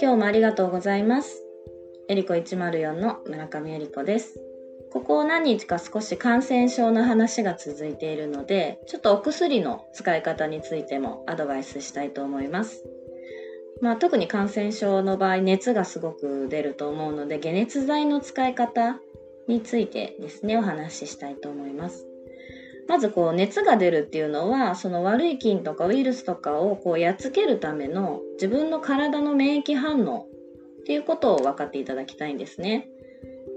今日もありがとうございます。えりこ104の村上えりこです。ここ何日か少し感染症の話が続いているので、ちょっとお薬の使い方についてもアドバイスしたいと思います。まあ、特に感染症の場合、熱がすごく出ると思うので、解熱剤の使い方についてですね、お話ししたいと思います。まずこう熱が出るっていうのはその悪い菌とかウイルスとかをこうやっつけるための自分の体の免疫反応っていうことを分かっていただきたいんですね。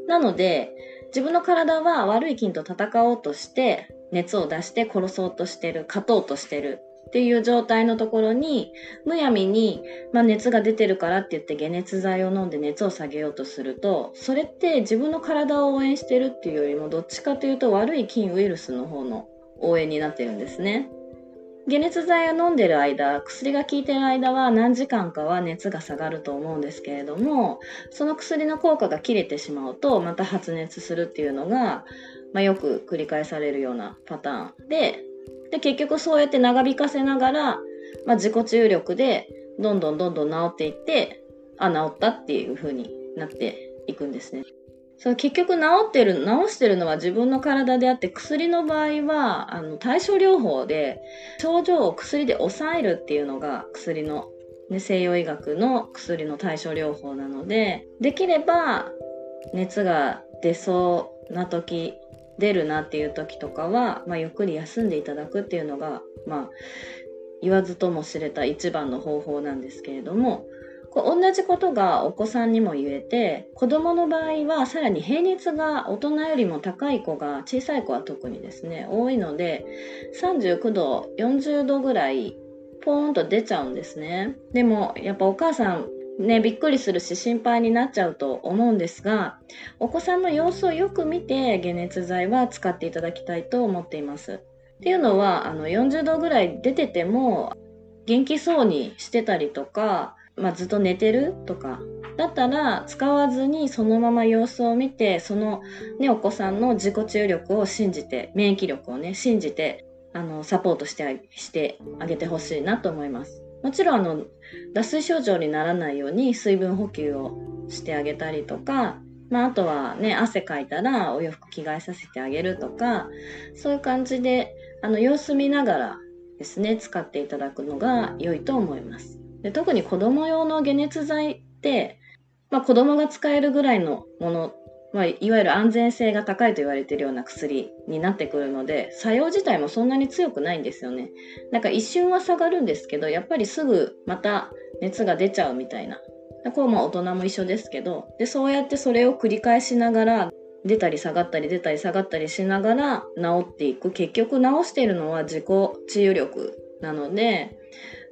なので自分の体は悪い菌と戦おうとして熱を出して殺そうとしてる勝とうとしてるっていう状態のところにむやみに、まあ、熱が出てるからって言って解熱剤を飲んで熱を下げようとするとそれって自分の体を応援してるっていうよりもどっちかというと悪い菌ウイルスの方の応援になってるんですね。解熱剤を飲んでる間薬が効いてる間は何時間かは熱が下がると思うんですけれどもその薬の効果が切れてしまうとまた発熱するっていうのが、まあ、よく繰り返されるようなパターンでで結局そうやって長引かせながら、まあ、自己注力でどんどんどんどん治っていってあ治ったっていう風になっていくんですね。そう結局治ってる治してるのは自分の体であって薬の場合はあの対症療法で症状を薬で抑えるっていうのが薬の、ね、西洋医学の薬の対症療法なのでできれば熱が出そうな時出るなっていう時とかは、まあ、ゆっくり休んでいただくっていうのが、まあ、言わずとも知れた一番の方法なんですけれどもこう同じことがお子さんにも言えて子どもの場合はさらに平熱が大人よりも高い子が小さい子は特にですね多いので39度40度ぐらいポーンと出ちゃうんですね。でもやっぱお母さんね、びっくりするし心配になっちゃうと思うんですがお子さんの様子をよく見て解熱剤は使っていただきたいと思っています。っていうのはあの40度ぐらい出てても元気そうにしてたりとか、まあ、ずっと寝てるとかだったら使わずにそのまま様子を見てその、ね、お子さんの自己注力を信じて免疫力をね信じてあのサポートしてしてあげてほしいなと思います。もちろんあの脱水症状にならないように水分補給をしてあげたりとか、まあ、あとはね汗かいたらお洋服着替えさせてあげるとかそういう感じであの様子見ながらですね使っていただくのが良いと思います。で特に子供用の解熱剤って、まあ、子供が使えるぐらいのものまあ、いわゆる安全性が高いと言われているような薬になってくるので作用自体もそんなに強くないんですよね。なんか一瞬は下がるんですけどやっぱりすぐまた熱が出ちゃうみたいな。こうまあ大人も一緒ですけどでそうやってそれを繰り返しながら出たり下がったり出たり下がったりしながら治っていく。結局治しているのは自己治癒力なので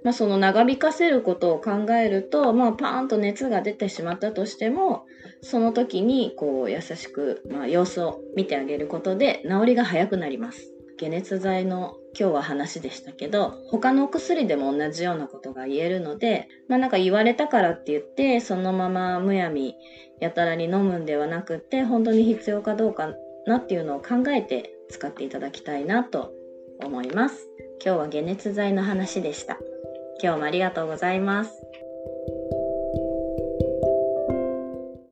まあ、その長引かせることを考えると、まあ、パーンと熱が出てしまったとしてもその時にこう優しく、まあ、様子を見てあげることで治りが早くなります。解熱剤の今日は話でしたけど他のお薬でも同じようなことが言えるので、まあ、なんか言われたからって言ってそのままむやみやたらに飲むんではなくて本当に必要かどうかなっていうのを考えて使っていただきたいなと思います。今日は解熱剤の話でした。今日もありがとうございます。